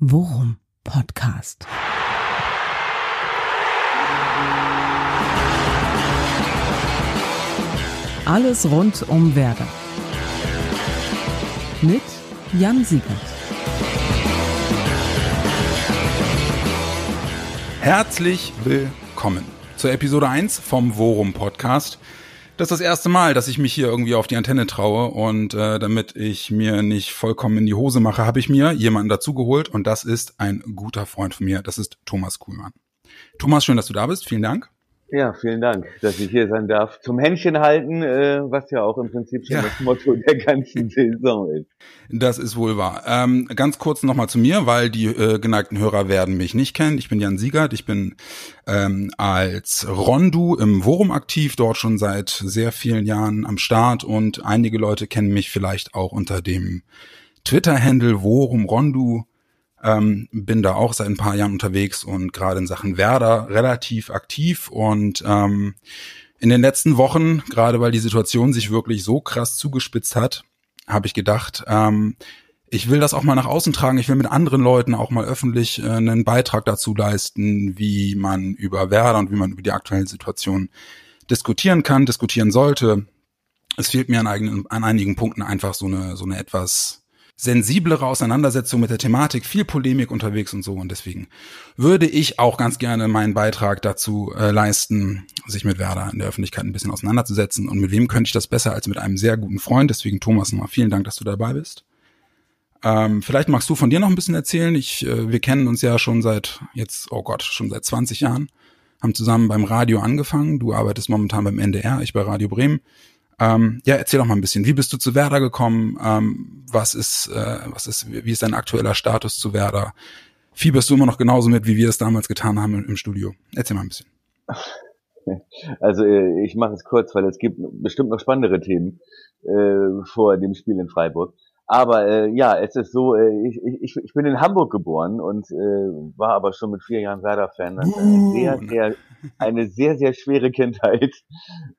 Worum Podcast. Alles rund um Werder. Mit Jan Siegert. Herzlich willkommen zur Episode 1 vom Worum Podcast. Das ist das erste Mal, dass ich mich hier irgendwie auf die Antenne traue und äh, damit ich mir nicht vollkommen in die Hose mache, habe ich mir jemanden dazugeholt und das ist ein guter Freund von mir. Das ist Thomas Kuhlmann. Thomas, schön, dass du da bist. Vielen Dank. Ja, vielen Dank, dass ich hier sein darf. Zum Händchen halten, äh, was ja auch im Prinzip schon ja. das Motto der ganzen Saison ist. Das ist wohl wahr. Ähm, ganz kurz nochmal zu mir, weil die äh, geneigten Hörer werden mich nicht kennen. Ich bin Jan Siegert, ich bin ähm, als Rondu im Worum aktiv, dort schon seit sehr vielen Jahren am Start und einige Leute kennen mich vielleicht auch unter dem Twitter-Handle Worum Rondu ähm, bin da auch seit ein paar Jahren unterwegs und gerade in Sachen Werder relativ aktiv und ähm, in den letzten Wochen, gerade weil die Situation sich wirklich so krass zugespitzt hat, habe ich gedacht, ähm, ich will das auch mal nach außen tragen. Ich will mit anderen Leuten auch mal öffentlich äh, einen Beitrag dazu leisten, wie man über Werder und wie man über die aktuelle Situation diskutieren kann, diskutieren sollte. Es fehlt mir an, eigenen, an einigen Punkten einfach so eine, so eine etwas sensiblere Auseinandersetzung mit der Thematik, viel Polemik unterwegs und so. Und deswegen würde ich auch ganz gerne meinen Beitrag dazu äh, leisten, sich mit Werder in der Öffentlichkeit ein bisschen auseinanderzusetzen. Und mit wem könnte ich das besser als mit einem sehr guten Freund? Deswegen, Thomas, nochmal vielen Dank, dass du dabei bist. Ähm, vielleicht magst du von dir noch ein bisschen erzählen. Ich, äh, wir kennen uns ja schon seit jetzt, oh Gott, schon seit 20 Jahren, haben zusammen beim Radio angefangen. Du arbeitest momentan beim NDR, ich bei Radio Bremen. Ähm, ja, erzähl doch mal ein bisschen. Wie bist du zu Werder gekommen? Ähm, was ist, äh, was ist, wie ist dein aktueller Status zu Werder? Fieberst du immer noch genauso mit, wie wir es damals getan haben im, im Studio? Erzähl mal ein bisschen. Also äh, ich mache es kurz, weil es gibt bestimmt noch spannendere Themen äh, vor dem Spiel in Freiburg. Aber äh, ja, es ist so, äh, ich, ich, ich bin in Hamburg geboren und äh, war aber schon mit vier Jahren Werder-Fan. Uh. sehr, sehr, eine sehr, sehr schwere Kindheit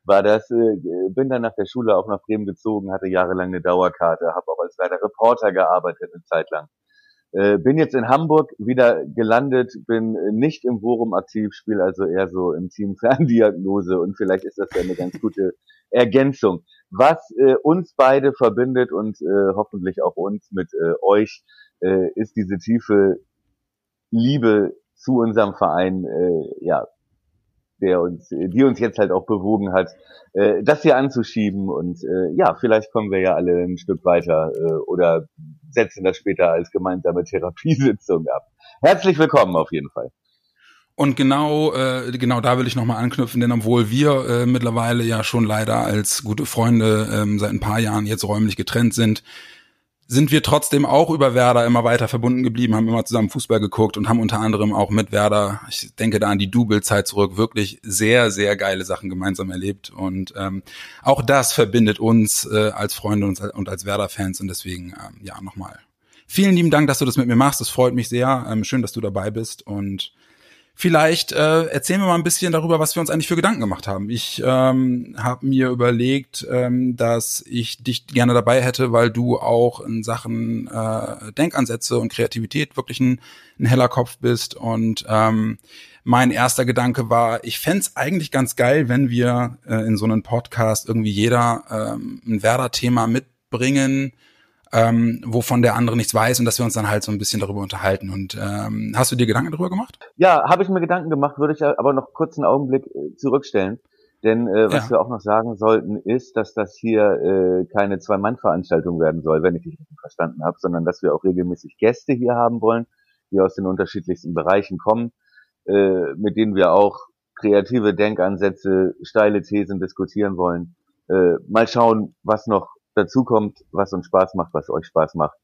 war das. Äh, bin dann nach der Schule auch nach Bremen gezogen, hatte jahrelang eine Dauerkarte, habe auch als Werder-Reporter gearbeitet eine Zeit lang. Äh, bin jetzt in Hamburg wieder gelandet, bin nicht im Forum aktiv, spiele also eher so im Team Ferndiagnose und vielleicht ist das ja eine ganz gute Ergänzung. Was äh, uns beide verbindet und äh, hoffentlich auch uns mit äh, euch, ist diese tiefe Liebe zu unserem Verein, ja, der uns, die uns jetzt halt auch bewogen hat, äh, das hier anzuschieben und äh, ja, vielleicht kommen wir ja alle ein Stück weiter äh, oder setzen das später als gemeinsame Therapiesitzung ab. Herzlich willkommen auf jeden Fall. Und genau, äh, genau da will ich nochmal anknüpfen, denn obwohl wir äh, mittlerweile ja schon leider als gute Freunde ähm, seit ein paar Jahren jetzt räumlich getrennt sind, sind wir trotzdem auch über Werder immer weiter verbunden geblieben, haben immer zusammen Fußball geguckt und haben unter anderem auch mit Werder, ich denke da an die Double-Zeit zurück, wirklich sehr, sehr geile Sachen gemeinsam erlebt. Und ähm, auch das verbindet uns äh, als Freunde und, und als Werder-Fans und deswegen, ähm, ja, nochmal. Vielen lieben Dank, dass du das mit mir machst. Es freut mich sehr. Ähm, schön, dass du dabei bist. Und Vielleicht äh, erzählen wir mal ein bisschen darüber, was wir uns eigentlich für Gedanken gemacht haben. Ich ähm, habe mir überlegt, ähm, dass ich dich gerne dabei hätte, weil du auch in Sachen äh, Denkansätze und Kreativität wirklich ein, ein heller Kopf bist. Und ähm, mein erster Gedanke war, ich fände eigentlich ganz geil, wenn wir äh, in so einem Podcast irgendwie jeder ähm, ein Werder-Thema mitbringen, ähm, wovon der andere nichts weiß und dass wir uns dann halt so ein bisschen darüber unterhalten. Und ähm, hast du dir Gedanken darüber gemacht? Ja, habe ich mir Gedanken gemacht, würde ich aber noch kurz einen Augenblick äh, zurückstellen. Denn äh, was ja. wir auch noch sagen sollten, ist, dass das hier äh, keine Zwei-Mann-Veranstaltung werden soll, wenn ich dich richtig verstanden habe, sondern dass wir auch regelmäßig Gäste hier haben wollen, die aus den unterschiedlichsten Bereichen kommen, äh, mit denen wir auch kreative Denkansätze, steile Thesen diskutieren wollen. Äh, mal schauen, was noch dazu kommt, was uns Spaß macht, was euch Spaß macht.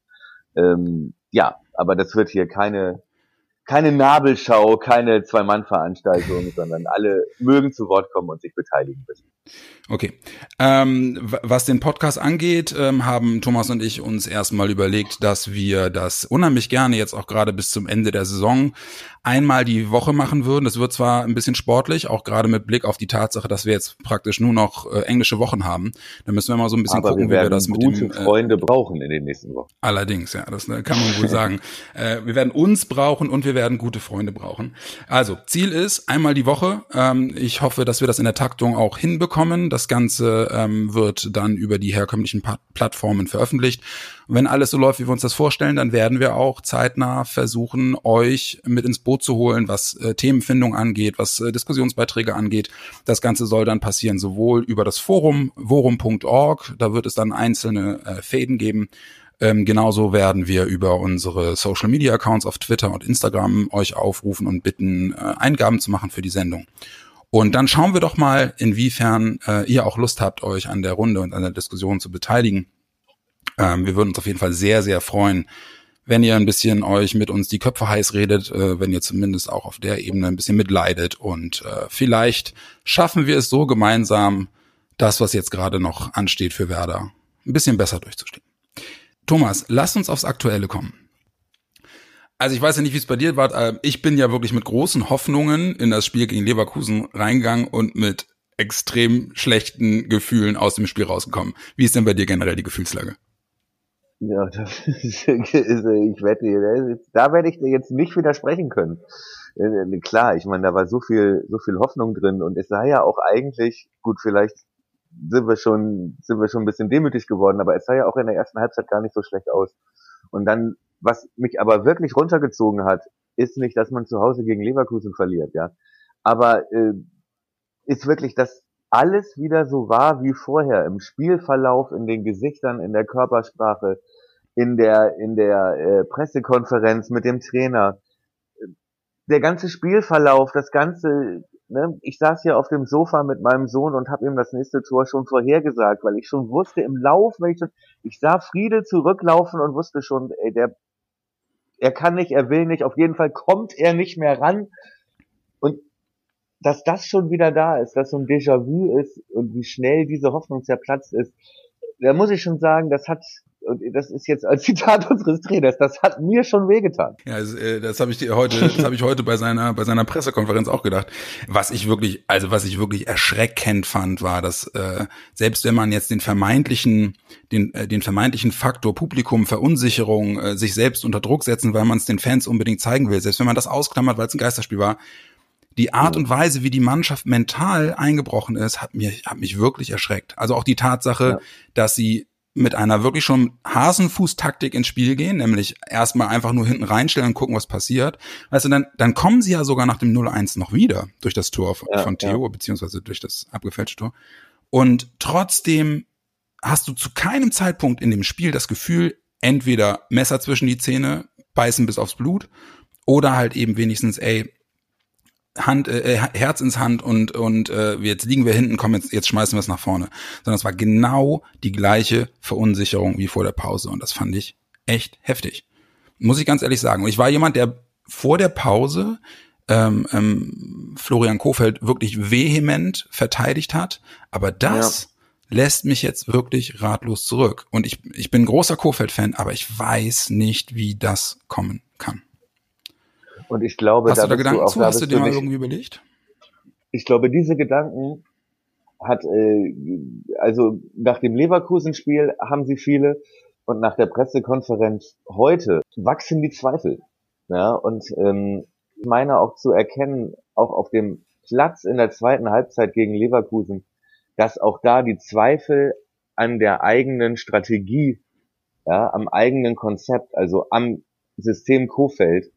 Ähm, ja, aber das wird hier keine keine Nabelschau, keine Zwei-Mann-Veranstaltung, sondern alle mögen zu Wort kommen und sich beteiligen müssen. Okay. Ähm, was den Podcast angeht, ähm, haben Thomas und ich uns erstmal überlegt, dass wir das unheimlich gerne jetzt auch gerade bis zum Ende der Saison einmal die Woche machen würden. Das wird zwar ein bisschen sportlich, auch gerade mit Blick auf die Tatsache, dass wir jetzt praktisch nur noch äh, englische Wochen haben. Da müssen wir mal so ein bisschen Aber gucken, wir wie wir das mit dem gute Freunde brauchen in den nächsten Wochen. Allerdings, ja, das äh, kann man wohl sagen. Äh, wir werden uns brauchen und wir werden gute Freunde brauchen. Also, Ziel ist einmal die Woche. Ähm, ich hoffe, dass wir das in der Taktung auch hinbekommen. Das Ganze ähm, wird dann über die herkömmlichen pa Plattformen veröffentlicht. Und wenn alles so läuft, wie wir uns das vorstellen, dann werden wir auch zeitnah versuchen, euch mit ins Boot zu holen, was äh, Themenfindung angeht, was äh, Diskussionsbeiträge angeht. Das Ganze soll dann passieren sowohl über das Forum, forum.org, da wird es dann einzelne äh, Fäden geben, ähm, genauso werden wir über unsere Social Media Accounts auf Twitter und Instagram euch aufrufen und bitten, äh, Eingaben zu machen für die Sendung. Und dann schauen wir doch mal, inwiefern äh, ihr auch Lust habt, euch an der Runde und an der Diskussion zu beteiligen. Ähm, wir würden uns auf jeden Fall sehr, sehr freuen, wenn ihr ein bisschen euch mit uns die Köpfe heiß redet, äh, wenn ihr zumindest auch auf der Ebene ein bisschen mitleidet. Und äh, vielleicht schaffen wir es so gemeinsam, das, was jetzt gerade noch ansteht für Werder, ein bisschen besser durchzustehen. Thomas, lass uns aufs Aktuelle kommen. Also ich weiß ja nicht, wie es bei dir war. Äh, ich bin ja wirklich mit großen Hoffnungen in das Spiel gegen Leverkusen reingegangen und mit extrem schlechten Gefühlen aus dem Spiel rausgekommen. Wie ist denn bei dir generell die Gefühlslage? Ja, das ist, ich wette, da werde ich dir jetzt nicht widersprechen können. Äh, klar, ich meine, da war so viel, so viel Hoffnung drin und es sah ja auch eigentlich, gut, vielleicht sind wir schon, sind wir schon ein bisschen demütig geworden, aber es sah ja auch in der ersten Halbzeit gar nicht so schlecht aus. Und dann, was mich aber wirklich runtergezogen hat, ist nicht, dass man zu Hause gegen Leverkusen verliert, ja. Aber äh, ist wirklich, dass alles wieder so war wie vorher im Spielverlauf, in den Gesichtern, in der Körpersprache, in der in der äh, Pressekonferenz mit dem Trainer. Der ganze Spielverlauf, das ganze ne, ich saß hier auf dem Sofa mit meinem Sohn und habe ihm das nächste Tor schon vorhergesagt, weil ich schon wusste im Lauf, wenn ich, schon, ich sah Friedel zurücklaufen und wusste schon, ey, der, er kann nicht, er will nicht, auf jeden Fall kommt er nicht mehr ran. Und dass das schon wieder da ist, dass so ein Déjà-vu ist und wie schnell diese Hoffnung zerplatzt ist, da muss ich schon sagen, das hat und das ist jetzt als Zitat unseres Trainers, das hat mir schon wehgetan. Ja, das, äh, das habe ich dir heute, das habe ich heute bei seiner bei seiner Pressekonferenz auch gedacht. Was ich wirklich, also was ich wirklich erschreckend fand, war, dass äh, selbst wenn man jetzt den vermeintlichen den äh, den vermeintlichen Faktor Publikum Verunsicherung äh, sich selbst unter Druck setzen, weil man es den Fans unbedingt zeigen will, selbst wenn man das ausklammert, weil es ein Geisterspiel war, die Art und Weise, wie die Mannschaft mental eingebrochen ist, hat mir hat mich wirklich erschreckt. Also auch die Tatsache, ja. dass sie mit einer wirklich schon Hasenfuß-Taktik ins Spiel gehen, nämlich erstmal einfach nur hinten reinstellen und gucken, was passiert. Weißt du, dann, dann kommen sie ja sogar nach dem 0-1 noch wieder durch das Tor von, ja, von Theo, ja. beziehungsweise durch das abgefälschte Tor. Und trotzdem hast du zu keinem Zeitpunkt in dem Spiel das Gefühl, entweder Messer zwischen die Zähne, beißen bis aufs Blut, oder halt eben wenigstens, ey, Hand, äh, äh, Herz ins Hand und und äh, jetzt liegen wir hinten, komm jetzt jetzt schmeißen wir es nach vorne, sondern es war genau die gleiche Verunsicherung wie vor der Pause und das fand ich echt heftig, muss ich ganz ehrlich sagen. Und ich war jemand, der vor der Pause ähm, ähm, Florian Kofeld wirklich vehement verteidigt hat, aber das ja. lässt mich jetzt wirklich ratlos zurück. Und ich ich bin großer Kofeld-Fan, aber ich weiß nicht, wie das kommen kann. Und ich glaube, hast da du da Gedanken du auch, zu? Hast du dir mal irgendwie überlegt? Ich glaube, diese Gedanken hat, äh, also nach dem Leverkusen-Spiel haben sie viele und nach der Pressekonferenz heute wachsen die Zweifel. Ja, und ähm, ich meine auch zu erkennen, auch auf dem Platz in der zweiten Halbzeit gegen Leverkusen, dass auch da die Zweifel an der eigenen Strategie, ja, am eigenen Konzept, also am System Kofeld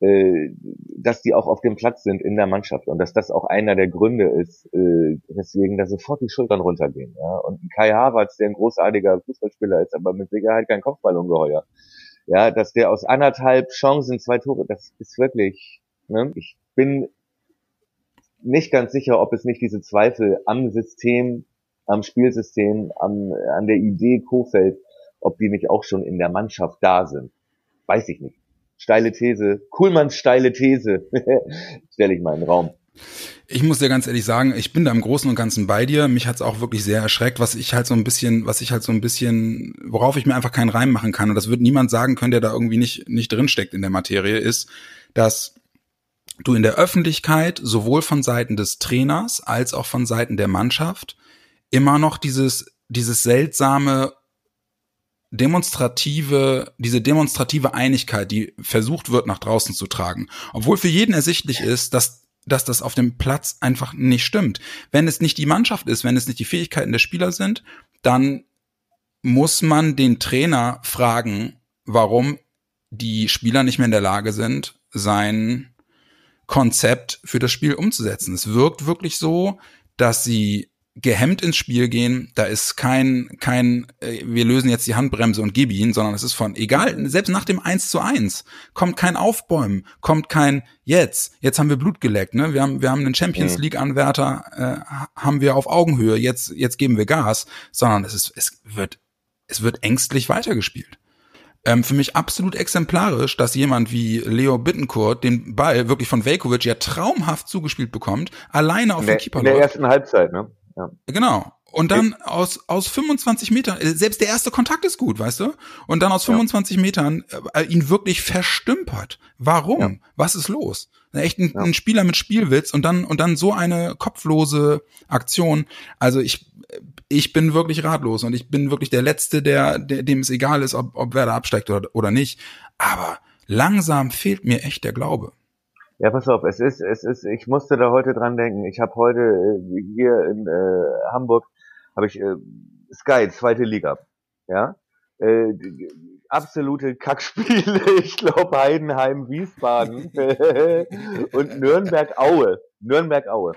äh, dass die auch auf dem Platz sind in der Mannschaft und dass das auch einer der Gründe ist, äh, weswegen da sofort die Schultern runtergehen. Ja? Und Kai Havertz, der ein großartiger Fußballspieler ist, aber mit Sicherheit kein Kopfballungeheuer. Ja, dass der aus anderthalb Chancen zwei Tore, das ist wirklich, ne? ich bin nicht ganz sicher, ob es nicht diese Zweifel am System, am Spielsystem, am, an der Idee Kofeld, ob die nicht auch schon in der Mannschaft da sind. Weiß ich nicht. Steile These, Kuhlmanns steile These, stelle ich mal in den Raum. Ich muss dir ganz ehrlich sagen, ich bin da im Großen und Ganzen bei dir. Mich hat's auch wirklich sehr erschreckt, was ich halt so ein bisschen, was ich halt so ein bisschen, worauf ich mir einfach keinen Reim machen kann, und das wird niemand sagen können, der da irgendwie nicht, nicht drinsteckt in der Materie, ist, dass du in der Öffentlichkeit sowohl von Seiten des Trainers als auch von Seiten der Mannschaft immer noch dieses, dieses seltsame demonstrative, diese demonstrative Einigkeit, die versucht wird, nach draußen zu tragen. Obwohl für jeden ersichtlich ist, dass dass das auf dem Platz einfach nicht stimmt. Wenn es nicht die Mannschaft ist, wenn es nicht die Fähigkeiten der Spieler sind, dann muss man den Trainer fragen, warum die Spieler nicht mehr in der Lage sind, sein Konzept für das Spiel umzusetzen. Es wirkt wirklich so, dass sie gehemmt ins Spiel gehen. Da ist kein, kein, äh, wir lösen jetzt die Handbremse und gib ihn, sondern es ist von, egal, selbst nach dem 1 zu 1, kommt kein Aufbäumen, kommt kein jetzt, jetzt haben wir Blut geleckt, ne? Wir haben, wir haben einen Champions League Anwärter, äh, haben wir auf Augenhöhe, jetzt, jetzt geben wir Gas, sondern es ist, es wird, es wird ängstlich weitergespielt. Ähm, für mich absolut exemplarisch, dass jemand wie Leo Bittencourt den Ball wirklich von Velkovic ja traumhaft zugespielt bekommt, alleine auf den Keeper In der läuft. ersten Halbzeit, ne? Ja. Genau. Und dann aus, aus 25 Metern, äh, selbst der erste Kontakt ist gut, weißt du? Und dann aus 25 Metern äh, ihn wirklich verstümpert. Warum? Ja. Was ist los? Echt ein, Ja. ein Spieler mit Spielwitz und dann, und dann so eine kopflose Aktion. Also ich, ich bin wirklich ratlos und ich bin wirklich der Letzte, der, der dem es egal ist, ob, ob Werder absteigt oder, oder nicht. Aber langsam fehlt mir echt der Glaube. Ja, pass auf, es ist, es ist, ich musste da heute dran denken. Ich habe heute äh, hier in äh, Hamburg habe ich äh, Sky, zweite Liga. Ja. Äh, absolute Kackspiele. Ich glaube Heidenheim, Wiesbaden und Nürnberg Aue. Nürnberg Aue.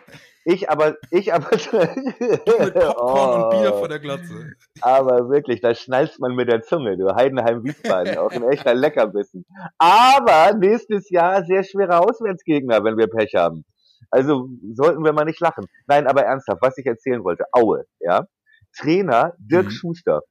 Ich aber, ich aber Oh. der Glotze. Aber wirklich, da schnallst man mit der Zunge, du Heidenheim Wiesbaden, auch ein echter Leckerbissen. Aber nächstes Jahr sehr schwerer Auswärtsgegner, wenn wir Pech haben. Also sollten wir mal nicht lachen. Nein, aber ernsthaft, was ich erzählen wollte, Aue, ja. Trainer Dirk Mhm. Schuster.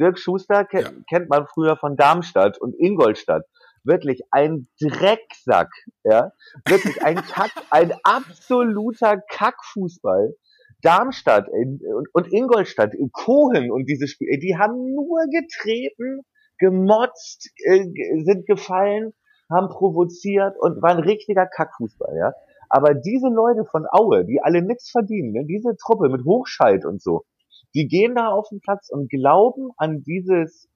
Dirk Schuster ke Ja. kennt man früher von Darmstadt und Ingolstadt. Wirklich ein Drecksack, ja. Wirklich ein Kack, ein absoluter Kackfußball. Darmstadt und, und Ingolstadt, in Kohen und diese Spiele, die haben nur getreten, gemotzt, äh, sind gefallen, haben provoziert und waren richtiger Kackfußball, ja. Aber diese Leute von Aue, die alle nichts verdienen, ne, diese Truppe mit Hochscheid und so, die gehen da auf den Platz und glauben an dieses,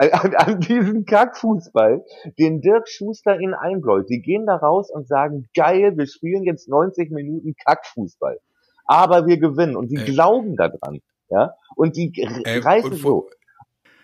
an, an diesen Kackfußball, den Dirk Schuster ihnen einbläut. Die gehen da raus und sagen, geil, wir spielen jetzt 90 Minuten Kackfußball. Aber wir gewinnen und die Ey. glauben daran. Ja, und die Ey, reißen und so.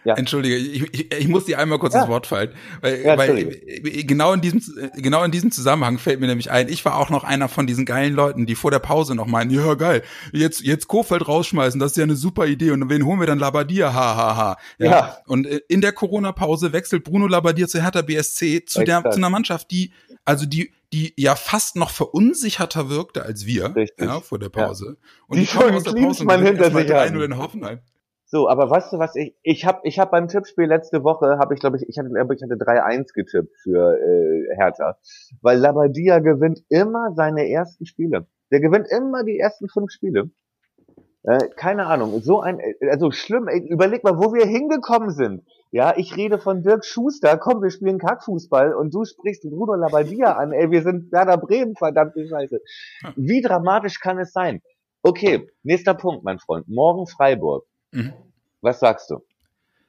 Ja. Entschuldige, ich, ich, ich muss dir einmal kurz Ja. ins Wort fallen, weil, Ja, weil Entschuldige. genau in diesem genau in diesem Zusammenhang fällt mir nämlich ein, ich war auch noch einer von diesen geilen Leuten, die vor der Pause noch meinen, ja geil, jetzt jetzt Kofeld rausschmeißen, das ist ja eine super Idee und wen holen wir dann Labadia, ha ha ha. Ja. Und äh, in der Corona Pause wechselt Bruno Labbadia zu Hertha BSC zu der zu einer Mannschaft, die also die die ja fast noch verunsicherter wirkte als wir Richtig. ja, vor der Ja. Pause. Und Die kommen schon aus der gewinnen hinter sich 3-0 haben. in Hoffenheim. So, aber weißt du was, ich, ich habe ich hab beim Tippspiel letzte Woche, habe ich glaube ich, ich hatte, ich hatte 3-1 getippt für äh, Hertha. Weil Labadia gewinnt immer seine ersten Spiele. Der gewinnt immer die ersten fünf Spiele. Äh, keine Ahnung, so ein, äh, also schlimm, ey, überleg mal, wo wir hingekommen sind. Ja, ich rede von Dirk Schuster, komm, wir spielen Kackfußball und du sprichst Bruno Labbadia an, ey, wir sind Werder Bremen, verdammte Scheiße. Wie dramatisch kann es sein? Okay, nächster Punkt, mein Freund. Morgen Freiburg. Mhm. Was sagst du?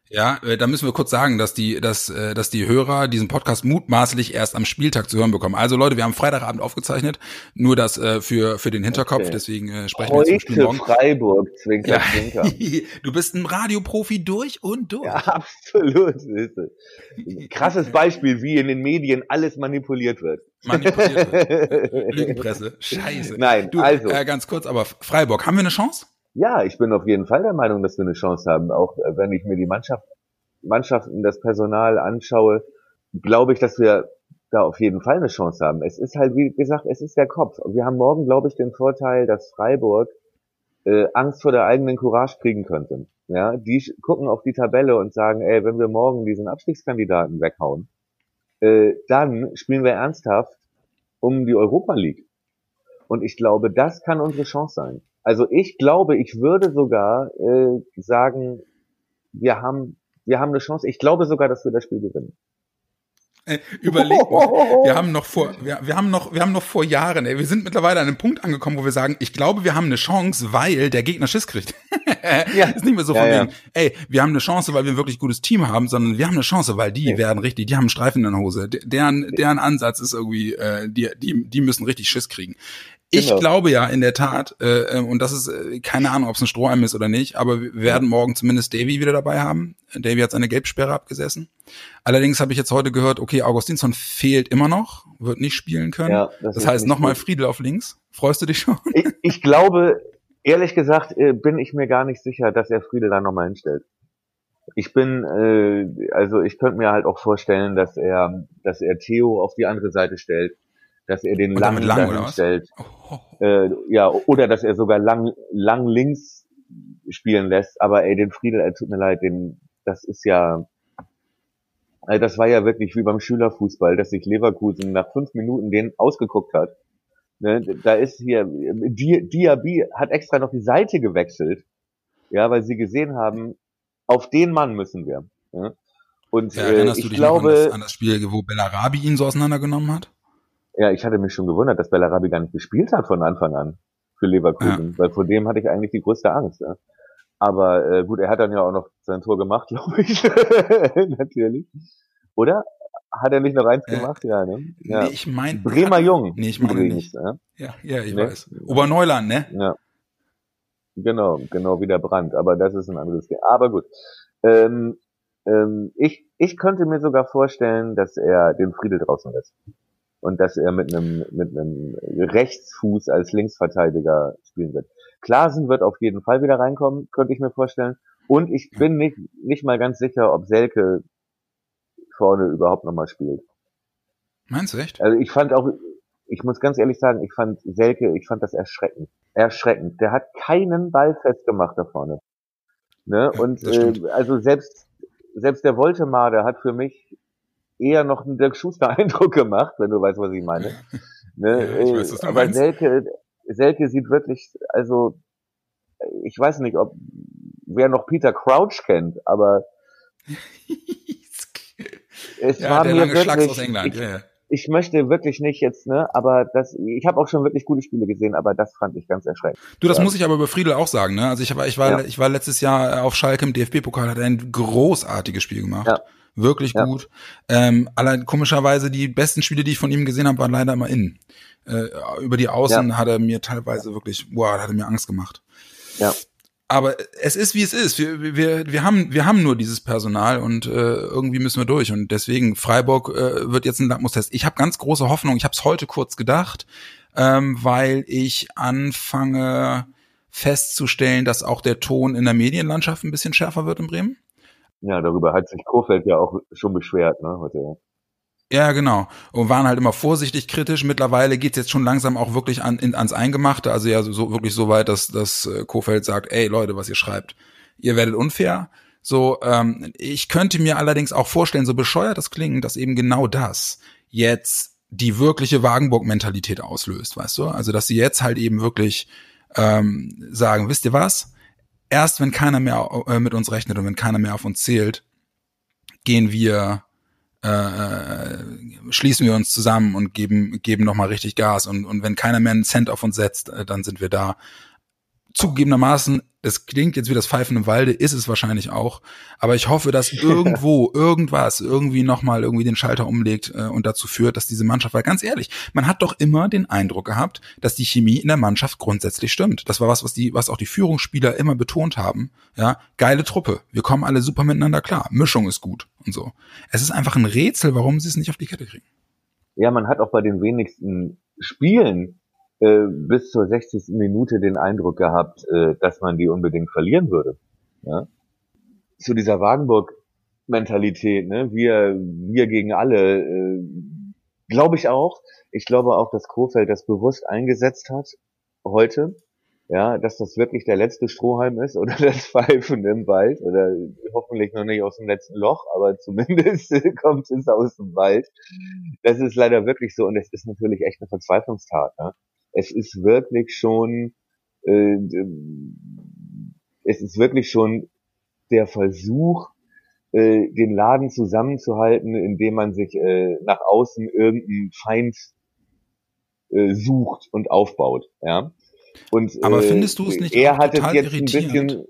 Ja, äh, da müssen wir kurz sagen, dass die, dass, äh, dass die Hörer diesen Podcast mutmaßlich erst am Spieltag zu hören bekommen. Also Leute, wir haben Freitagabend aufgezeichnet, nur das äh, für für den Hinterkopf. Okay. Deswegen äh, sprechen wir jetzt zum Spiel Heute morgen. Freiburg, Zwinker, Ja. Zwinker. du bist ein Radioprofi durch und durch. Ja, absolut. Krasses Beispiel, wie in den Medien alles manipuliert wird. Manipuliert wird. Lügenpresse. Scheiße. Nein, Du, also. äh, ganz kurz, aber Freiburg, haben wir eine Chance? Ja, ich bin auf jeden Fall der Meinung, dass wir eine Chance haben. Auch äh, wenn ich mir die Mannschaft, Mannschaften, das Personal anschaue, glaube ich, dass wir da auf jeden Fall eine Chance haben. Es ist halt, wie gesagt, es ist der Kopf. Wir haben morgen, glaube ich, den Vorteil, dass Freiburg äh, Angst vor der eigenen Courage kriegen könnte. Ja, die gucken auf die Tabelle und sagen, ey, wenn wir morgen diesen Abstiegskandidaten weghauen, äh, dann spielen wir ernsthaft um die Europa League. Und ich glaube, das kann unsere Chance sein. Also ich glaube, ich würde sogar äh, sagen, wir haben, wir haben eine Chance. Ich glaube sogar, dass wir das Spiel gewinnen. Ey, überleg mal, wir haben noch vor, wir, wir haben noch, wir haben noch vor Jahren, ey, wir sind mittlerweile an einem Punkt angekommen, wo wir sagen, ich glaube, wir haben eine Chance, weil der Gegner Schiss kriegt. ja. Ist nicht mehr so von ja, wegen, ja. ey, wir haben eine Chance, weil wir ein wirklich gutes Team haben, sondern wir haben eine Chance, weil die ja. werden richtig, die haben einen Streifen in der Hose. Deren, deren Ansatz ist irgendwie, äh, die, die, die müssen richtig Schiss kriegen. Ich genau. glaube ja in der Tat, äh, und das ist äh, keine Ahnung, ob es ein Strohhalm ist oder nicht, aber wir werden morgen zumindest Davy wieder dabei haben. Davy hat seine Gelbsperre abgesessen. Allerdings habe ich jetzt heute gehört, okay, Augustinsson fehlt immer noch, wird nicht spielen können. Ja, das, das heißt nochmal Friedel auf links. Freust du dich schon? Ich, ich glaube, ehrlich gesagt, äh, bin ich mir gar nicht sicher, dass er Friedel da nochmal hinstellt. Ich bin, äh, also ich könnte mir halt auch vorstellen, dass er, dass er Theo auf die andere Seite stellt dass er den lang, lang dahin stellt. Oh. Äh, ja, oder dass er sogar lang, lang links spielen lässt. Aber ey, den Friedel, ey, tut mir leid, den, das ist ja, also das war ja wirklich wie beim Schülerfußball, dass sich Leverkusen nach fünf Minuten den ausgeguckt hat. Ne, da ist hier, Diaby hat extra noch die Seite gewechselt, ja, weil sie gesehen haben, auf den Mann müssen wir. Ja? Und ja, äh, ich glaube, an das, an das Spiel, wo Bellarabi ihn so auseinandergenommen hat? Ja, ich hatte mich schon gewundert, dass Bellarabi gar nicht gespielt hat von Anfang an für Leverkusen, ja. weil vor dem hatte ich eigentlich die größte Angst. Ja. Aber äh, gut, er hat dann ja auch noch sein Tor gemacht, glaube ich. Natürlich. Oder? Hat er nicht noch eins äh, gemacht? Ja, ne? Ja. Nee, ich meine. Bremer Jung. Nee, ich meine nicht. Ja, ja, ja ich ne? weiß. Oberneuland, ne? Ja. Genau, genau wie der Brand. Aber das ist ein anderes Ding. Aber gut. Ähm, ähm, ich, ich könnte mir sogar vorstellen, dass er den Friedel draußen lässt und dass er mit einem mit einem Rechtsfuß als Linksverteidiger spielen wird. Klaasen wird auf jeden Fall wieder reinkommen, könnte ich mir vorstellen. Und ich bin nicht nicht mal ganz sicher, ob Selke vorne überhaupt nochmal spielt. Meinst du echt? Also ich fand auch, ich muss ganz ehrlich sagen, ich fand Selke, ich fand das erschreckend. Erschreckend. Der hat keinen Ball festgemacht da vorne. Ne? Und äh, also selbst selbst der Woltemade hat für mich eher noch einen Dirk Schuster-Eindruck gemacht, wenn du weißt, was ich meine. Ne? Ja, ich weiß, was du Aber meinst. Selke, Selke sieht wirklich, also ich weiß nicht, ob wer noch Peter Crouch kennt, aber es ja, war mir wirklich, aus England. Ich, ja, ich möchte wirklich nicht jetzt, ne, aber das, ich habe auch schon wirklich gute Spiele gesehen, aber das fand ich ganz erschreckend. Du, das ja. muss ich aber über Friedel auch sagen, ne? Also ich war, ich war, ja. ich war letztes Jahr auf Schalke im DFB-Pokal, hat ein großartiges Spiel gemacht. Ja wirklich ja. gut. Ähm, allein komischerweise die besten Spiele, die ich von ihm gesehen habe, waren leider immer innen. Äh, über die Außen ja. hat er mir teilweise wirklich, boah, hat er mir Angst gemacht. Ja. Aber es ist wie es ist. Wir, wir, wir haben wir haben nur dieses Personal und äh, irgendwie müssen wir durch und deswegen Freiburg äh, wird jetzt ein Lackmustest. Ich habe ganz große Hoffnung. Ich habe es heute kurz gedacht, ähm, weil ich anfange festzustellen, dass auch der Ton in der Medienlandschaft ein bisschen schärfer wird in Bremen. Ja, darüber hat sich Kofeld ja auch schon beschwert, ne, heute. Ja, genau. Und waren halt immer vorsichtig kritisch. Mittlerweile geht's jetzt schon langsam auch wirklich an, in, ans Eingemachte. Also ja, so wirklich so weit, dass, dass äh, Kofeld sagt, ey Leute, was ihr schreibt, ihr werdet unfair. So, ähm, ich könnte mir allerdings auch vorstellen, so bescheuert das klingt, dass eben genau das jetzt die wirkliche Wagenburg-Mentalität auslöst, weißt du? Also, dass sie jetzt halt eben wirklich ähm, sagen, wisst ihr was? Erst wenn keiner mehr äh, mit uns rechnet und wenn keiner mehr auf uns zählt, gehen wir, äh, äh schließen wir uns zusammen und geben, geben nochmal richtig Gas. Und, und wenn keiner mehr einen Cent auf uns setzt, äh, dann sind wir da zugegebenermaßen, das klingt jetzt wie das Pfeifen im Walde, ist es wahrscheinlich auch, aber ich hoffe, dass irgendwo irgendwas irgendwie nochmal irgendwie den Schalter umlegt äh, und dazu führt, dass diese Mannschaft, weil ganz ehrlich, man hat doch immer den Eindruck gehabt, dass die Chemie in der Mannschaft grundsätzlich stimmt. Das war was, was die, was auch die Führungsspieler immer betont haben. Ja, geile Truppe, wir kommen alle super miteinander klar, Mischung ist gut und so. Es ist einfach ein Rätsel, warum sie es nicht auf die Kette kriegen. Ja, man hat auch bei den wenigsten Spielen äh, bis zur 60. Minute den Eindruck gehabt, äh, dass man die unbedingt verlieren würde. Ja? Zu dieser Wagenburg-Mentalität, ne? wir, wir gegen alle, äh, glaube ich auch. Ich glaube auch, dass Kofeld das bewusst eingesetzt hat heute, ja, dass das wirklich der letzte Strohhalm ist oder das Pfeifen im Wald oder hoffentlich noch nicht aus dem letzten Loch, aber zumindest kommt es aus dem Wald. Das ist leider wirklich so und es ist natürlich echt eine Verzweiflungstat. Ne? Es ist wirklich schon, äh, es ist wirklich schon der Versuch, äh, den Laden zusammenzuhalten, indem man sich äh, nach außen irgendeinen Feind äh, sucht und aufbaut. Ja. Und, Aber äh, findest du es nicht er hat es jetzt ein bisschen.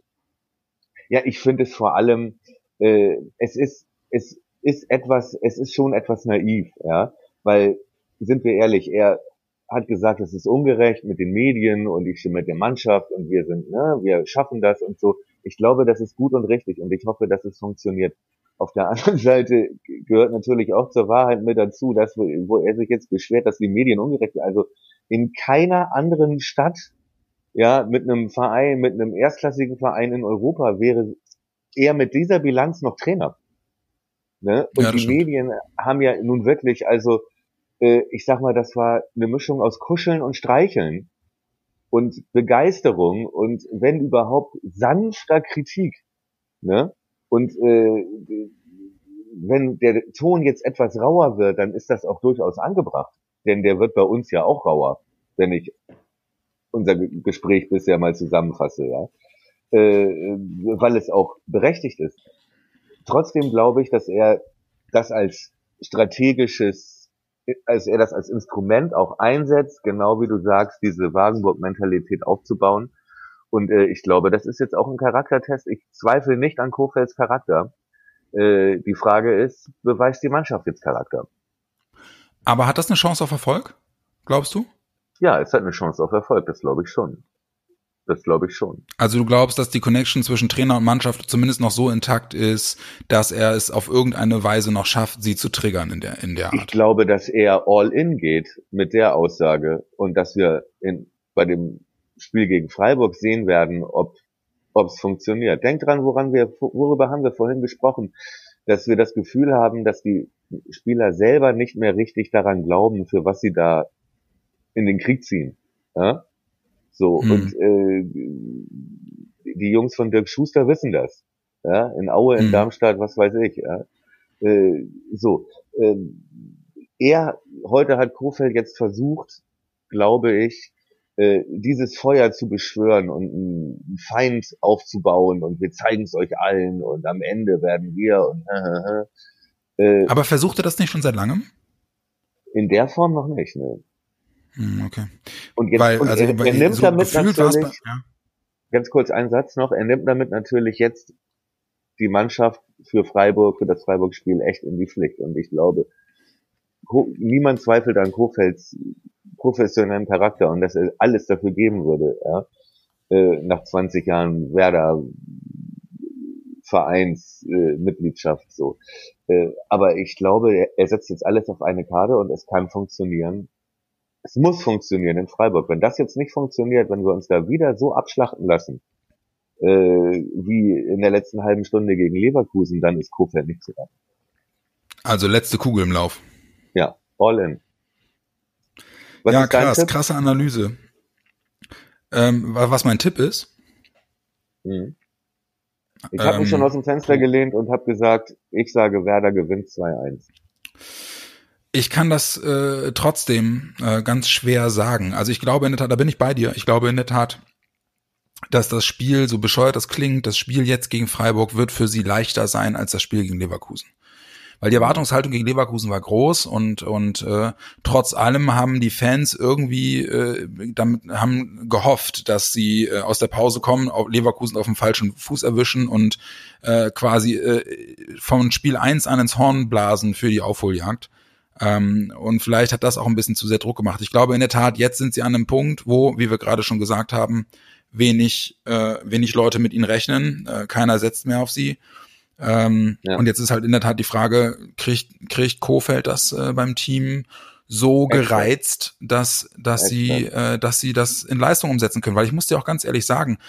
Ja, ich finde es vor allem, äh, es ist, es ist etwas, es ist schon etwas naiv, ja, weil sind wir ehrlich, er hat gesagt, es ist ungerecht mit den Medien und ich stimme mit der Mannschaft und wir sind, ne, wir schaffen das und so. Ich glaube, das ist gut und richtig und ich hoffe, dass es funktioniert. Auf der anderen Seite gehört natürlich auch zur Wahrheit mit dazu, dass wo er sich jetzt beschwert, dass die Medien ungerecht sind. Also in keiner anderen Stadt ja, mit einem Verein, mit einem erstklassigen Verein in Europa wäre er mit dieser Bilanz noch Trainer. Ne? Und ja, die stimmt. Medien haben ja nun wirklich, also äh, ich sag mal, das war eine Mischung aus Kuscheln und Streicheln und Begeisterung und wenn überhaupt sanfter Kritik. Ne? Und äh, wenn der Ton jetzt etwas rauer wird, dann ist das auch durchaus angebracht. Denn der wird bei uns ja auch rauer, wenn ich unser Gespräch bisher mal zusammenfasse, ja, äh, weil es auch berechtigt ist. Trotzdem glaube ich, dass er das als strategisches, als er das als Instrument auch einsetzt, genau wie du sagst, diese Wagenburg-Mentalität aufzubauen. Und äh, ich glaube, das ist jetzt auch ein Charaktertest. Ich zweifle nicht an Kofelds Charakter. Äh, die Frage ist, beweist die Mannschaft jetzt Charakter? Aber hat das eine Chance auf Erfolg? Glaubst du? Ja, es hat eine Chance auf Erfolg, das glaube ich schon. Das glaube ich schon. Also du glaubst, dass die Connection zwischen Trainer und Mannschaft zumindest noch so intakt ist, dass er es auf irgendeine Weise noch schafft, sie zu triggern in der, in der Art? Ich glaube, dass er all in geht mit der Aussage und dass wir in, bei dem Spiel gegen Freiburg sehen werden, ob ob es funktioniert. Denk dran, woran wir, worüber haben wir vorhin gesprochen, dass wir das Gefühl haben, dass die Spieler selber nicht mehr richtig daran glauben, für was sie da in den Krieg ziehen. Ja? So, hm. und äh, die Jungs von Dirk Schuster wissen das. Ja? In Aue, in hm. Darmstadt, was weiß ich. Ja? Äh, so, äh, er, heute hat Kofeld jetzt versucht, glaube ich, äh, dieses Feuer zu beschwören und einen Feind aufzubauen und wir zeigen es euch allen und am Ende werden wir und äh, Aber versucht er das nicht schon seit langem? In der Form noch nicht, ne? Hm, okay. Und, jetzt, weil, und also, er, er nimmt so damit natürlich, bei, ja. ganz kurz ein Satz noch, er nimmt damit natürlich jetzt die Mannschaft für Freiburg, für das Freiburg-Spiel echt in die Pflicht. Und ich glaube, niemand zweifelt an Kofelds professionellen Charakter und dass er alles dafür geben würde, ja, äh, nach 20 Jahren Werder Vereinsmitgliedschaft äh, so. Äh, aber ich glaube, er, er setzt jetzt alles auf eine Karte und es kann funktionieren es muss funktionieren in Freiburg. Wenn das jetzt nicht funktioniert, wenn wir uns da wieder so abschlachten lassen, äh, wie in der letzten halben Stunde gegen Leverkusen, dann ist Kofeld nicht zu retten. Also letzte Kugel im Lauf. Ja, all in. Was ja, krass, krasse Analyse. Ähm, was mein Tipp ist? Hm. Ich habe ähm, mich schon aus dem Fenster gelehnt und habe gesagt, ich sage, Werder gewinnt 2-1. Ich kann das äh, trotzdem äh, ganz schwer sagen. Also ich glaube in der Tat, da bin ich bei dir. Ich glaube in der Tat, dass das Spiel, so bescheuert das klingt, das Spiel jetzt gegen Freiburg wird für sie leichter sein als das Spiel gegen Leverkusen. Weil die Erwartungshaltung gegen Leverkusen war groß und und äh, trotz allem haben die Fans irgendwie äh, damit haben gehofft, dass sie äh, aus der Pause kommen, auf Leverkusen auf dem falschen Fuß erwischen und äh, quasi äh, von Spiel eins an ins Horn blasen für die Aufholjagd. Ähm, und vielleicht hat das auch ein bisschen zu sehr Druck gemacht. Ich glaube in der Tat, jetzt sind sie an einem Punkt, wo, wie wir gerade schon gesagt haben, wenig, äh, wenig Leute mit ihnen rechnen. Äh, keiner setzt mehr auf sie. Ähm, ja. Und jetzt ist halt in der Tat die Frage, kriegt, kriegt Kofeld das äh, beim Team so Exakt. gereizt, dass, dass sie, äh, dass sie das in Leistung umsetzen können? Weil ich muss dir auch ganz ehrlich sagen,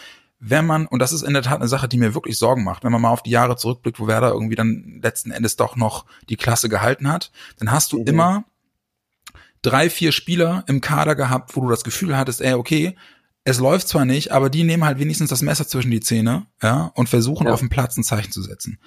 wenn man, und das ist in der Tat eine Sache, die mir wirklich Sorgen macht, wenn man mal auf die Jahre zurückblickt, wo Werder irgendwie dann letzten Endes doch noch die Klasse gehalten hat, dann hast du mhm. immer drei, vier Spieler im Kader gehabt, wo du das Gefühl hattest, ey, okay, es läuft zwar nicht, aber die nehmen halt wenigstens das Messer zwischen die Zähne, ja, und versuchen Ja. auf dem Platz ein Zeichen zu setzen.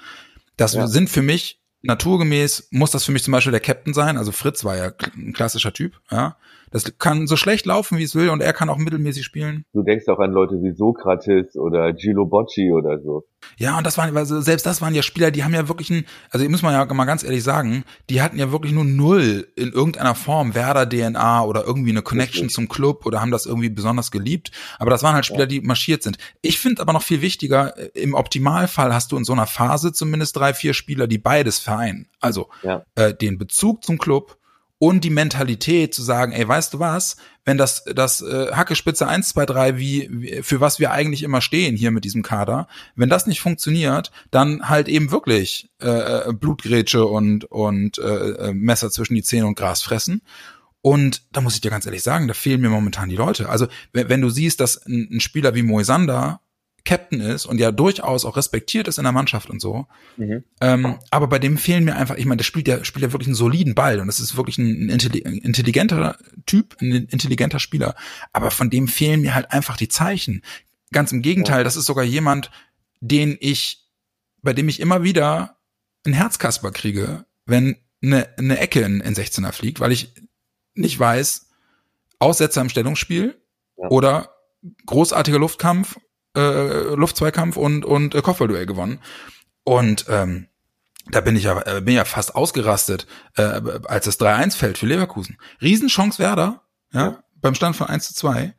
Das Ja. sind für mich naturgemäß muss das für mich zum Beispiel der Captain sein. Also Fritz war ja ein klassischer Typ, ja. Das kann so schlecht laufen, wie es will, und er kann auch mittelmäßig spielen. Du denkst auch an Leute wie Sokrates oder Gilo Bocci oder so. Ja, und das waren, also selbst das waren ja Spieler, die haben ja wirklich ein, also muss man ja mal ganz ehrlich sagen, die hatten ja wirklich nur null in irgendeiner Form Werder DNA oder irgendwie eine Connection Richtig. zum Club oder haben das irgendwie besonders geliebt. Aber das waren halt Spieler, die marschiert sind. Ich finde aber noch viel wichtiger, äh, im Optimalfall hast du in so einer Phase zumindest drei, vier Spieler, die beides vereinen. Also Ja. äh, den Bezug zum Club und die Mentalität zu sagen, ey, weißt du was, wenn das das äh, Hackespitze 1 2 3 wie, für was wir eigentlich immer stehen hier mit diesem Kader, wenn das nicht funktioniert, dann halt eben wirklich äh, äh, Blutgrätsche und und äh, äh, Messer zwischen die Zähne und Gras fressen. Und da muss ich dir ganz ehrlich sagen, da fehlen mir momentan die Leute. Also wenn, wenn du siehst, dass ein, ein Spieler wie Moisander Captain ist und ja durchaus auch respektiert ist in der Mannschaft und so, Mhm. ähm, aber bei dem fehlen mir einfach, ich meine, der spielt ja, spielt ja wirklich einen soliden Ball und das ist wirklich ein, ein intelli- ein intelligenter Typ, ein intelligenter Spieler. Aber von dem fehlen mir halt einfach die Zeichen. Ganz im Gegenteil, das ist sogar jemand, den ich, bei dem ich immer wieder ein Herzkasper kriege, wenn eine, eine Ecke in, in 16er fliegt, weil ich nicht weiß, Aussetzer im Stellungsspiel Ja. oder großartiger Luftkampf, äh, Luftzweikampf und, und äh, Kopfballduell gewonnen. Und ähm, da bin ich ja, äh, bin ja fast ausgerastet, äh, als das 3-1 fällt für Leverkusen. Riesenchance Werder, ja, Ja. beim Stand von 1 zu 2.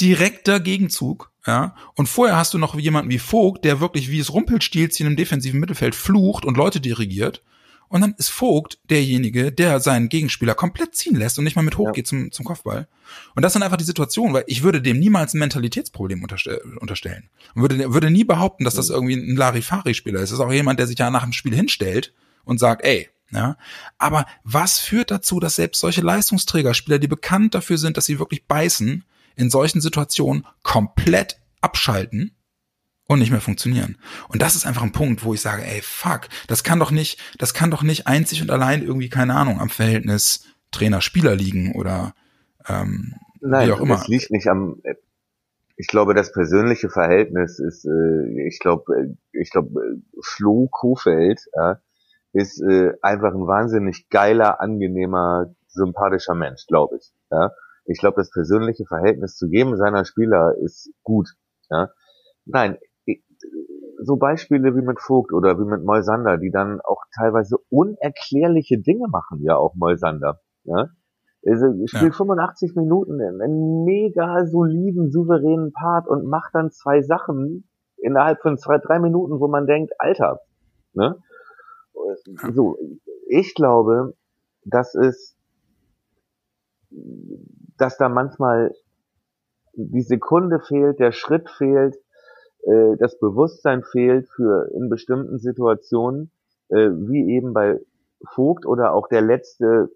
Direkter Gegenzug, ja. Und vorher hast du noch jemanden wie Vogt, der wirklich wie es Rumpelstilzchen im defensiven Mittelfeld flucht und Leute dirigiert. Und dann ist Vogt derjenige, der seinen Gegenspieler komplett ziehen lässt und nicht mal mit hoch Ja. zum, zum Kopfball. Und das sind einfach die Situationen, weil ich würde dem niemals ein Mentalitätsproblem unterste unterstellen. Und würde, würde nie behaupten, dass das irgendwie ein Larifari-Spieler ist. Das ist auch jemand, der sich ja nach dem Spiel hinstellt und sagt, ey, ja. Aber was führt dazu, dass selbst solche Leistungsträgerspieler, die bekannt dafür sind, dass sie wirklich beißen, in solchen Situationen komplett abschalten und nicht mehr funktionieren. Und das ist einfach ein Punkt, wo ich sage, ey, fuck, das kann doch nicht, das kann doch nicht einzig und allein irgendwie, keine Ahnung, am Verhältnis Trainer-Spieler liegen oder ähm, Nein, Wie auch immer. es liegt nicht am. Ich glaube, das persönliche Verhältnis ist, äh, ich glaube, äh, ich glaube, äh, Flo Kofeld ja, ist äh, einfach ein wahnsinnig geiler, angenehmer, sympathischer Mensch, glaube ich. Ja. Ich glaube, das persönliche Verhältnis zu jedem seiner Spieler ist gut. Ja. Nein, so Beispiele wie mit Vogt oder wie mit Moisander, die dann auch teilweise unerklärliche Dinge machen, ja auch Moisander. Ja. Also, spielt 85 Minuten in einen mega soliden, souveränen Part und macht dann zwei Sachen innerhalb von zwei, drei Minuten, wo man denkt, Alter, ne? So, ich glaube, dass es, dass da manchmal die Sekunde fehlt, der Schritt fehlt, äh, das Bewusstsein fehlt für in bestimmten Situationen, äh, wie eben bei Vogt oder auch der letzte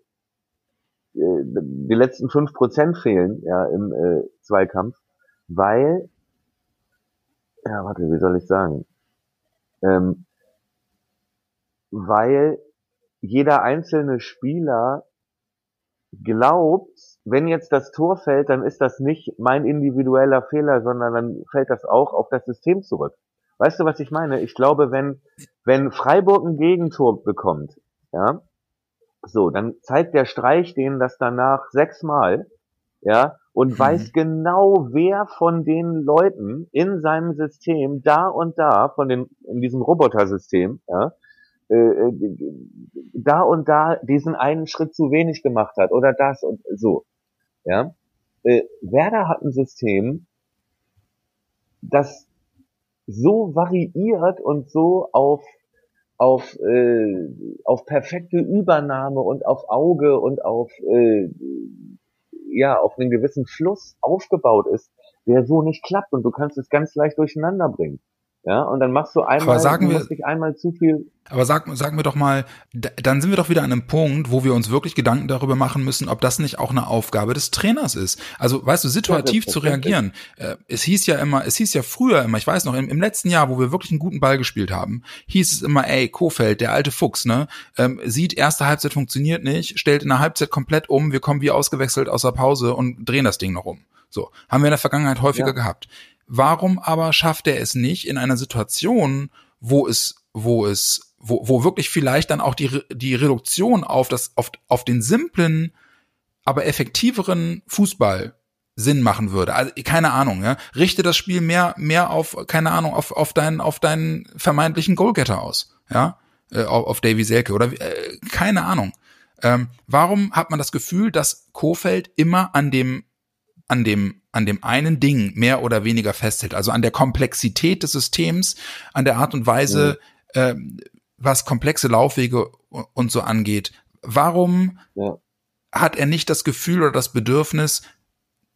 äh, die letzten fünf Prozent fehlen ja im äh, Zweikampf, weil ja warte, wie soll ich sagen, ähm, weil jeder einzelne Spieler glaubt, wenn jetzt das Tor fällt, dann ist das nicht mein individueller Fehler, sondern dann fällt das auch auf das System zurück. Weißt du, was ich meine? Ich glaube, wenn wenn Freiburg ein Gegentor bekommt, ja, so, dann zeigt der Streich denen das danach sechsmal, ja, und Mhm. weiß genau, wer von den Leuten in seinem System da und da, von den, in diesem Robotersystem, ja, äh, äh, da und da diesen einen Schritt zu wenig gemacht hat oder das und so, ja. Äh, Werder hat ein System, das so variiert und so auf auf äh, auf perfekte Übernahme und auf Auge und auf äh, ja auf einen gewissen Fluss aufgebaut ist, der so nicht klappt und du kannst es ganz leicht durcheinander bringen. Ja, und dann machst du einmal, sagen du wir- dich einmal zu viel Aber sag, sag mir doch mal, dann sind wir doch wieder an einem Punkt, wo wir uns wirklich Gedanken darüber machen müssen, ob das nicht auch eine Aufgabe des Trainers ist. Also, weißt du, situativ Ja, zu reagieren. Äh, es hieß ja immer, es hieß ja früher immer, ich weiß noch, im, im letzten Jahr, wo wir wirklich einen guten Ball gespielt haben, hieß es immer, ey, Kofeld, der alte Fuchs, ne, ähm, sieht, erste Halbzeit funktioniert nicht, stellt in der Halbzeit komplett um, wir kommen wie ausgewechselt aus der Pause und drehen das Ding noch um. So, haben wir in der Vergangenheit häufiger Ja. gehabt. Warum aber schafft er es nicht in einer Situation, wo es, wo es, wo, wo wirklich vielleicht dann auch die, die Reduktion auf das, auf, auf den simplen, aber effektiveren Fußball Sinn machen würde. Also keine Ahnung, ja. Richte das Spiel mehr mehr auf keine Ahnung auf auf deinen auf deinen vermeintlichen Goalgetter aus, ja, äh, auf, auf Davy Selke oder äh, keine Ahnung. Ähm, warum hat man das Gefühl, dass Kofeld immer an dem an dem an dem einen Ding mehr oder weniger festhält, also an der Komplexität des Systems, an der Art und Weise, ähm, was komplexe Laufwege und so angeht. Warum Ja. hat er nicht das Gefühl oder das Bedürfnis,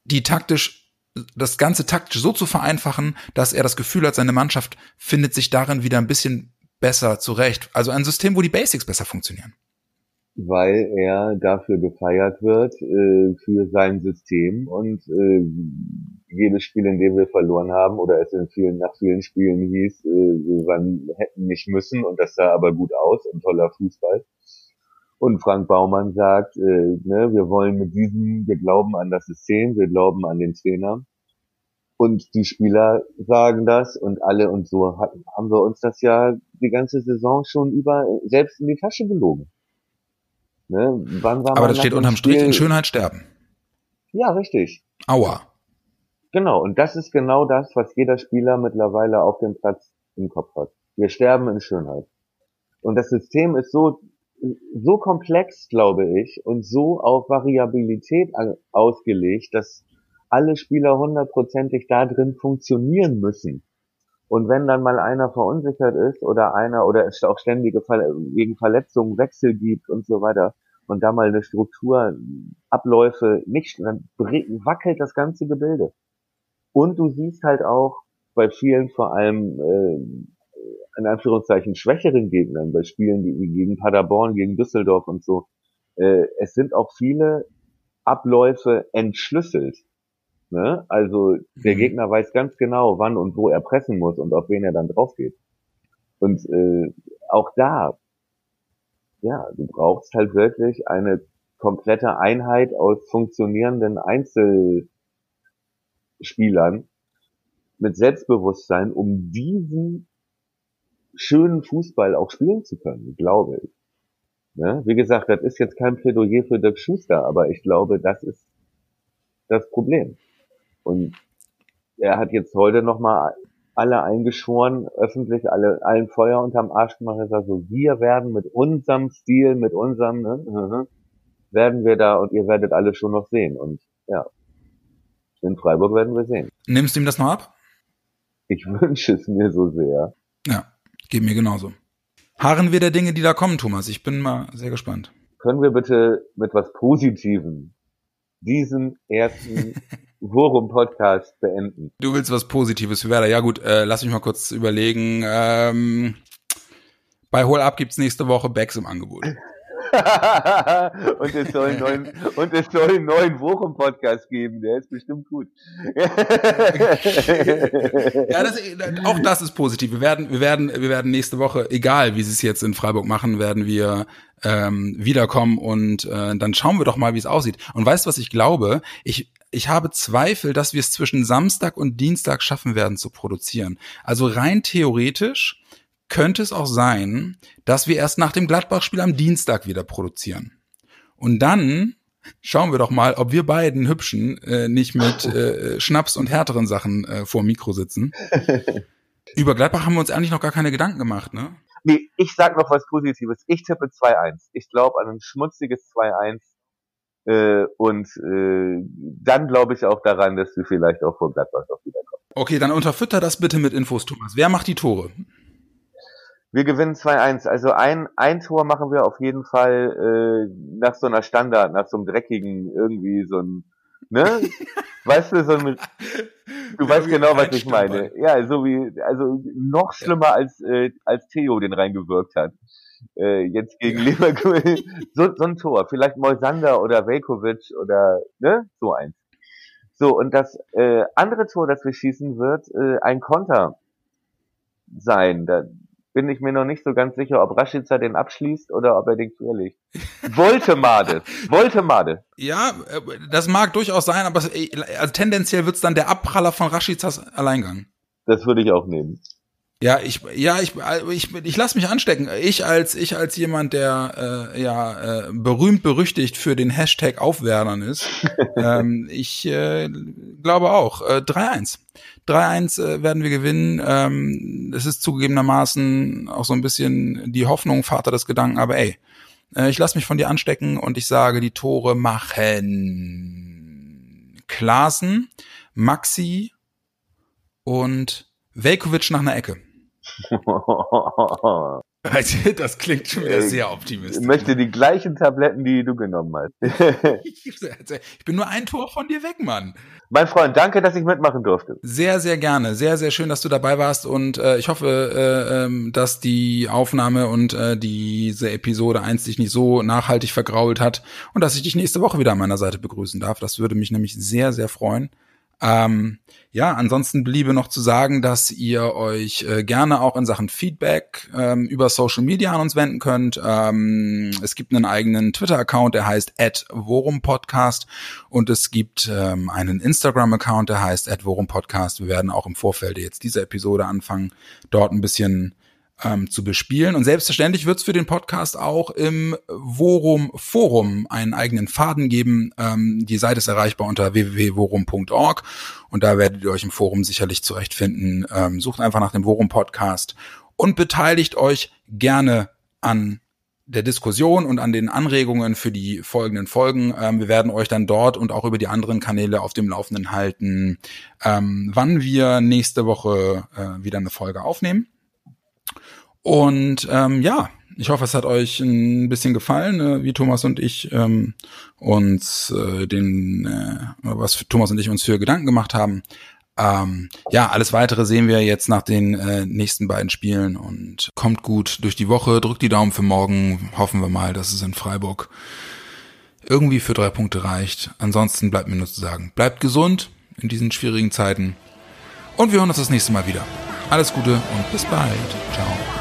die taktisch, das Ganze taktisch so zu vereinfachen, dass er das Gefühl hat, seine Mannschaft findet sich darin wieder ein bisschen besser zurecht. Also ein System, wo die Basics besser funktionieren. Weil er dafür gefeiert wird äh, für sein System und äh, jedes Spiel, in dem wir verloren haben oder es in vielen nach vielen Spielen hieß, äh, wir hätten nicht müssen und das sah aber gut aus und toller Fußball. Und Frank Baumann sagt, äh, ne, wir wollen mit diesem, wir glauben an das System, wir glauben an den Trainer. Und die Spieler sagen das und alle und so haben wir uns das ja die ganze Saison schon über selbst in die Tasche gelogen. Ne? Aber das steht unterm Strich in Schönheit sterben. Ja, richtig. Aua. Genau. Und das ist genau das, was jeder Spieler mittlerweile auf dem Platz im Kopf hat. Wir sterben in Schönheit. Und das System ist so, so komplex, glaube ich, und so auf Variabilität ausgelegt, dass alle Spieler hundertprozentig da drin funktionieren müssen. Und wenn dann mal einer verunsichert ist oder einer oder es auch ständige Ver wegen Verletzungen Wechsel gibt und so weiter und da mal eine Struktur, Abläufe nicht, dann wackelt das ganze Gebilde. Und du siehst halt auch bei vielen vor allem äh, in Anführungszeichen schwächeren Gegnern, bei Spielen wie gegen Paderborn, gegen Düsseldorf und so, äh, es sind auch viele Abläufe entschlüsselt. Ne? Also der Mhm. Gegner weiß ganz genau, wann und wo er pressen muss und auf wen er dann drauf geht. Und äh, auch da, ja, du brauchst halt wirklich eine komplette Einheit aus funktionierenden Einzelspielern mit Selbstbewusstsein, um diesen schönen Fußball auch spielen zu können, glaube ich. Ne? Wie gesagt, das ist jetzt kein Plädoyer für Dirk Schuster, aber ich glaube, das ist das Problem. Und er hat jetzt heute nochmal alle eingeschworen, öffentlich alle, allen Feuer unterm Arsch gemacht, er sagt so, wir werden mit unserem Stil, mit unserem, ne, mhm, werden wir da und ihr werdet alle schon noch sehen. Und ja, in Freiburg werden wir sehen. Nimmst du ihm das noch ab? Ich wünsche es mir so sehr. Ja, geht mir genauso. Harren wir der Dinge, die da kommen, Thomas. Ich bin mal sehr gespannt. Können wir bitte mit was Positivem diesen ersten Worum-Podcast beenden? Du willst was Positives für Werder. Ja gut, äh, lass mich mal kurz überlegen. Ähm, bei Hol Up gibt's nächste Woche Bags im Angebot. und es soll einen neuen, und es soll einen neuen Wochen-Podcast geben, der ist bestimmt gut. Ja, das, auch das ist positiv. Wir werden, wir werden, wir werden nächste Woche, egal wie sie es jetzt in Freiburg machen, werden wir ähm, wiederkommen und äh, dann schauen wir doch mal, wie es aussieht. Und weißt du, was ich glaube? Ich, ich habe Zweifel, dass wir es zwischen Samstag und Dienstag schaffen werden zu produzieren. Also rein theoretisch könnte es auch sein, dass wir erst nach dem Gladbach-Spiel am Dienstag wieder produzieren. Und dann schauen wir doch mal, ob wir beiden Hübschen äh, nicht mit äh, Schnaps und härteren Sachen äh, vor dem Mikro sitzen. Über Gladbach haben wir uns eigentlich noch gar keine Gedanken gemacht, ne? nee, ich sag noch was Positives. Ich tippe 2-1. Ich glaube an ein schmutziges 2-1. Äh, und äh, dann glaube ich auch daran, dass wir vielleicht auch vor Gladbach noch wiederkommen. Okay, dann unterfütter das bitte mit Infos, Thomas. Wer macht die Tore? Wir gewinnen 2-1. Also ein, ein Tor machen wir auf jeden Fall äh, nach so einer Standard, nach so einem dreckigen, irgendwie so ein, ne? weißt du, so ein, du weißt wie genau, was ich meine. Ja, so wie, also noch schlimmer als, äh, als Theo den reingewirkt hat. Äh, jetzt gegen Ja. Leverkusen. So, so ein Tor. Vielleicht Moisander oder Velkovic oder, ne? So eins. So, und das äh, andere Tor, das wir schießen, wird äh, ein Konter sein. Da, bin ich mir noch nicht so ganz sicher, ob Rashica den abschließt oder ob er den querlegt. Voltemade. Voltemade. Ja, äh, das mag durchaus sein, aber äh, also tendenziell wird's dann der Abpraller von Rashicas Alleingang. Das würde ich auch nehmen. Ja, ich, ja, ich, ich, ich lasse mich anstecken. Ich als, ich als jemand, der äh, ja äh, berühmt berüchtigt für den Hashtag Aufwärmern ist, ähm, ich äh, glaube auch äh, 3-1. 3-1 äh, werden wir gewinnen. Ähm, es ist zugegebenermaßen auch so ein bisschen die Hoffnung, Vater des Gedanken, aber ey, äh, ich lasse mich von dir anstecken und ich sage, die Tore machen Klaasen, Maxi und Velkovic nach einer Ecke. Das klingt schon wieder sehr optimistisch. Ich möchte die gleichen Tabletten, die du genommen hast. ich bin nur ein Tor von dir weg, Mann. Mein Freund, danke, dass ich mitmachen durfte. Sehr, sehr gerne. Sehr, sehr schön, dass du dabei warst und äh, ich hoffe, äh, ähm, dass die Aufnahme und äh, diese Episode 1 dich nicht so nachhaltig vergrault hat und dass ich dich nächste Woche wieder an meiner Seite begrüßen darf. Das würde mich nämlich sehr, sehr freuen. Ähm, ja, ansonsten bliebe noch zu sagen, dass ihr euch äh, gerne auch in Sachen Feedback ähm, über Social Media an uns wenden könnt. Ähm, es gibt einen eigenen Twitter-Account, der heißt @worumpodcast und es gibt ähm, einen Instagram-Account, der heißt @worumpodcast. Wir werden auch im Vorfeld jetzt dieser Episode anfangen, dort ein bisschen ähm, zu bespielen. Und selbstverständlich wird es für den Podcast auch im Worum Forum einen eigenen Faden geben. Ähm, die Seite ist erreichbar unter www.worum.org und da werdet ihr euch im Forum sicherlich zurechtfinden. Ähm, sucht einfach nach dem Worum Podcast und beteiligt euch gerne an der Diskussion und an den Anregungen für die folgenden Folgen. Ähm, wir werden euch dann dort und auch über die anderen Kanäle auf dem Laufenden halten, ähm, wann wir nächste Woche äh, wieder eine Folge aufnehmen. Und ähm, ja, ich hoffe, es hat euch ein bisschen gefallen, äh, wie Thomas und ich ähm, uns äh, den, äh, was Thomas und ich uns für Gedanken gemacht haben. Ähm, ja, alles weitere sehen wir jetzt nach den äh, nächsten beiden Spielen und kommt gut durch die Woche, drückt die Daumen für morgen, hoffen wir mal, dass es in Freiburg irgendwie für drei Punkte reicht. Ansonsten bleibt mir nur zu sagen, bleibt gesund in diesen schwierigen Zeiten und wir hören uns das nächste Mal wieder. Alles Gute und bis bald. Ciao.